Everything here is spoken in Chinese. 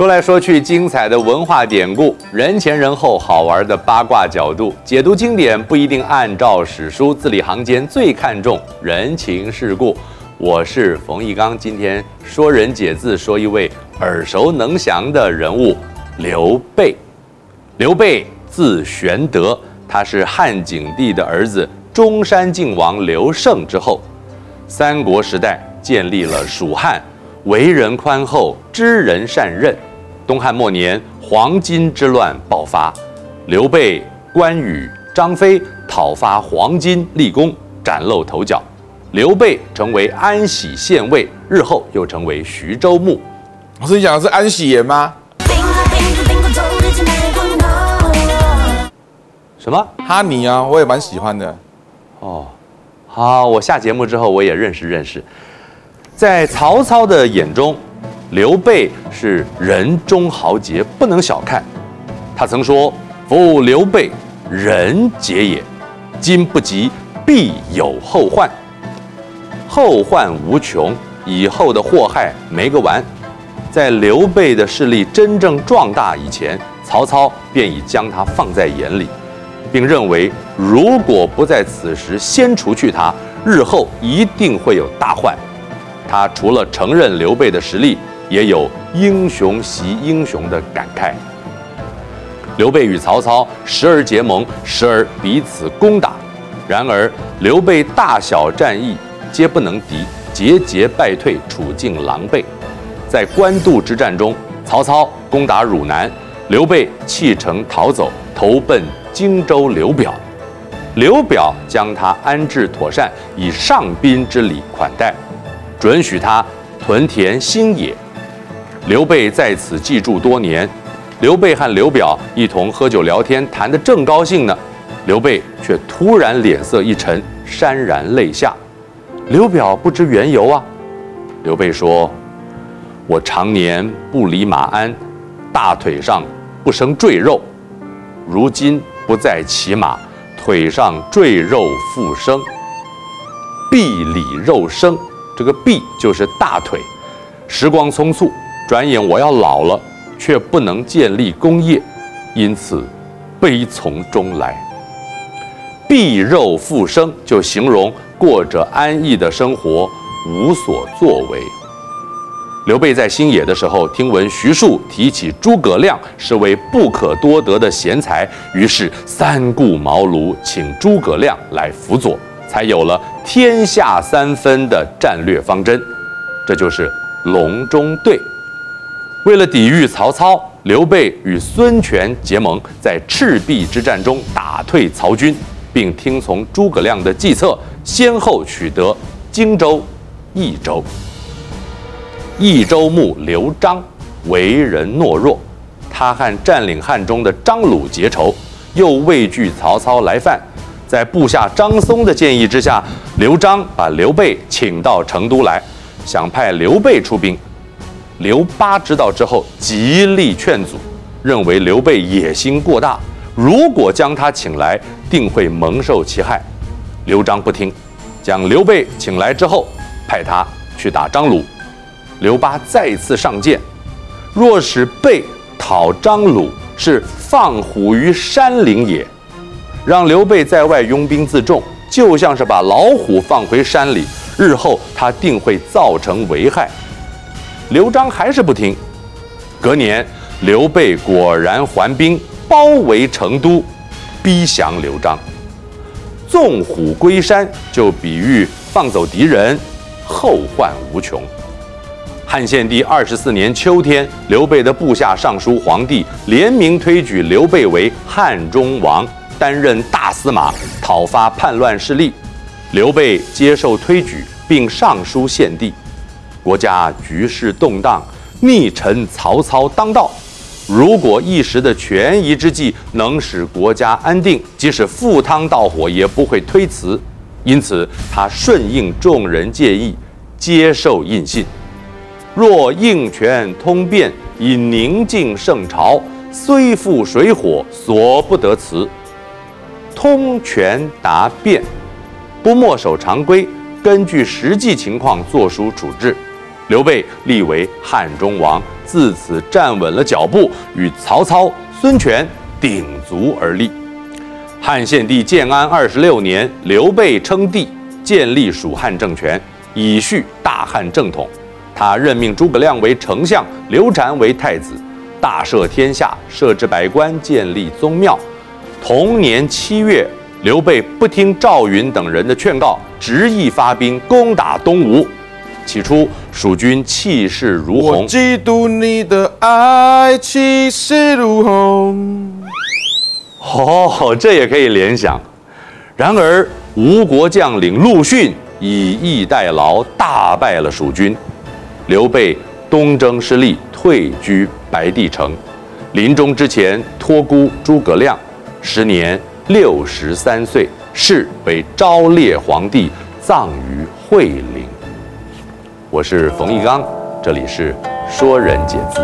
说来说去，精彩的文化典故，人前人后好玩的八卦角度，解读经典不一定按照史书，字里行间最看重人情世故。我是冯翊纲，今天说人解字，说一位耳熟能详的人物刘备。刘备字玄德，他是汉景帝的儿子，中山靖王刘胜之后。三国时代建立了蜀汉，为人宽厚，知人善任。东汉末年，黄巾之乱爆发，刘备、关羽、张飞讨伐黄巾，立功，崭露头角。刘备成为安喜县尉，日后又成为徐州牧。我是你讲的是安喜爷吗？什么？哈尼啊，我也蛮喜欢的。哦，好，我下节目之后我也认识认识。在曹操的眼中，刘备是人中豪杰，不能小看。他曾说：“夫刘备，仁杰也，今不急，必有后患。”后患无穷，以后的祸害没个完。在刘备的势力真正壮大以前，曹操便已将他放在眼里，并认为如果不在此时先除去他，日后一定会有大患。他除了承认刘备的实力，也有英雄惜英雄的感慨。刘备与曹操时而结盟，时而彼此攻打。然而刘备大小战役，皆不能敌，节节败退，处境狼狈。在官渡之战中，曹操攻打汝南，刘备弃城逃走，投奔荆州刘表。刘表将他安置妥善，以上宾之礼款待，准许他屯田兴野。刘备在此寄住多年。刘备和刘表一同喝酒聊天，谈得正高兴呢，刘备却突然脸色一沉，潸然泪下。刘表不知缘由啊。刘备说：“我常年不离马鞍，大腿上不生赘肉，如今不再骑马，腿上赘肉复生。臂里肉生，这个臂就是大腿。时光匆促，转眼我要老了，却不能建立功业，因此悲从中来。臂肉复生，就形容。”过着安逸的生活，无所作为。刘备在新野的时候，听闻徐庶提起诸葛亮是位不可多得的贤才，于是三顾茅庐，请诸葛亮来辅佐，才有了天下三分的战略方针，这就是隆中对。为了抵御曹操，刘备与孙权结盟，在赤壁之战中打退曹军，并听从诸葛亮的计策。先后取得荆州、益州。益州牧刘璋为人懦弱，他和占领汉中的张鲁结仇，又畏惧曹操来犯，在部下张松的建议之下，刘璋把刘备请到成都来，想派刘备出兵。刘巴知道之后，极力劝阻，认为刘备野心过大，如果将他请来，定会蒙受其害。刘璋不听，将刘备请来之后，派他去打张鲁。刘巴再次上谏：若使备讨张鲁，是放虎于山林也。让刘备在外拥兵自重，就像是把老虎放回山里，日后他定会造成危害。刘璋还是不听。隔年，刘备果然还兵，包围成都，逼降刘璋。纵虎归山，就比喻放走敌人，后患无穷。汉献帝二十四年秋天，刘备的部下上书皇帝，联名推举刘备为汉中王，担任大司马，讨伐叛乱势力。刘备接受推举，并上书献帝。国家局势动荡，逆臣曹操当道。如果一时的权宜之计能使国家安定，即使赴汤蹈火也不会推辞。因此，他顺应众人建议，接受印信。若应权通变，以宁静圣朝，虽赴水火，所不得辞。通权达变，不墨守常规，根据实际情况作出处置。刘备立为汉中王。自此站稳了脚步，与曹操、孙权鼎足而立。汉献帝建安二十六年，刘备称帝，建立蜀汉政权，以续大汉正统。他任命诸葛亮为丞相，刘禅为太子，大赦天下，设置百官，建立宗庙。同年七月，刘备不听赵云等人的劝告，执意发兵攻打东吴。起初，蜀军气势如虹。我嫉妒你的爱，气势如虹。哦，这也可以联想。然而，吴国将领陆逊以逸待劳，大败了蜀军。刘备东征失利，退居白帝城。临终之前，托孤诸葛亮，时年六十三岁，是为昭烈皇帝，葬于惠陵。我是冯玉刚，这里是说人解字。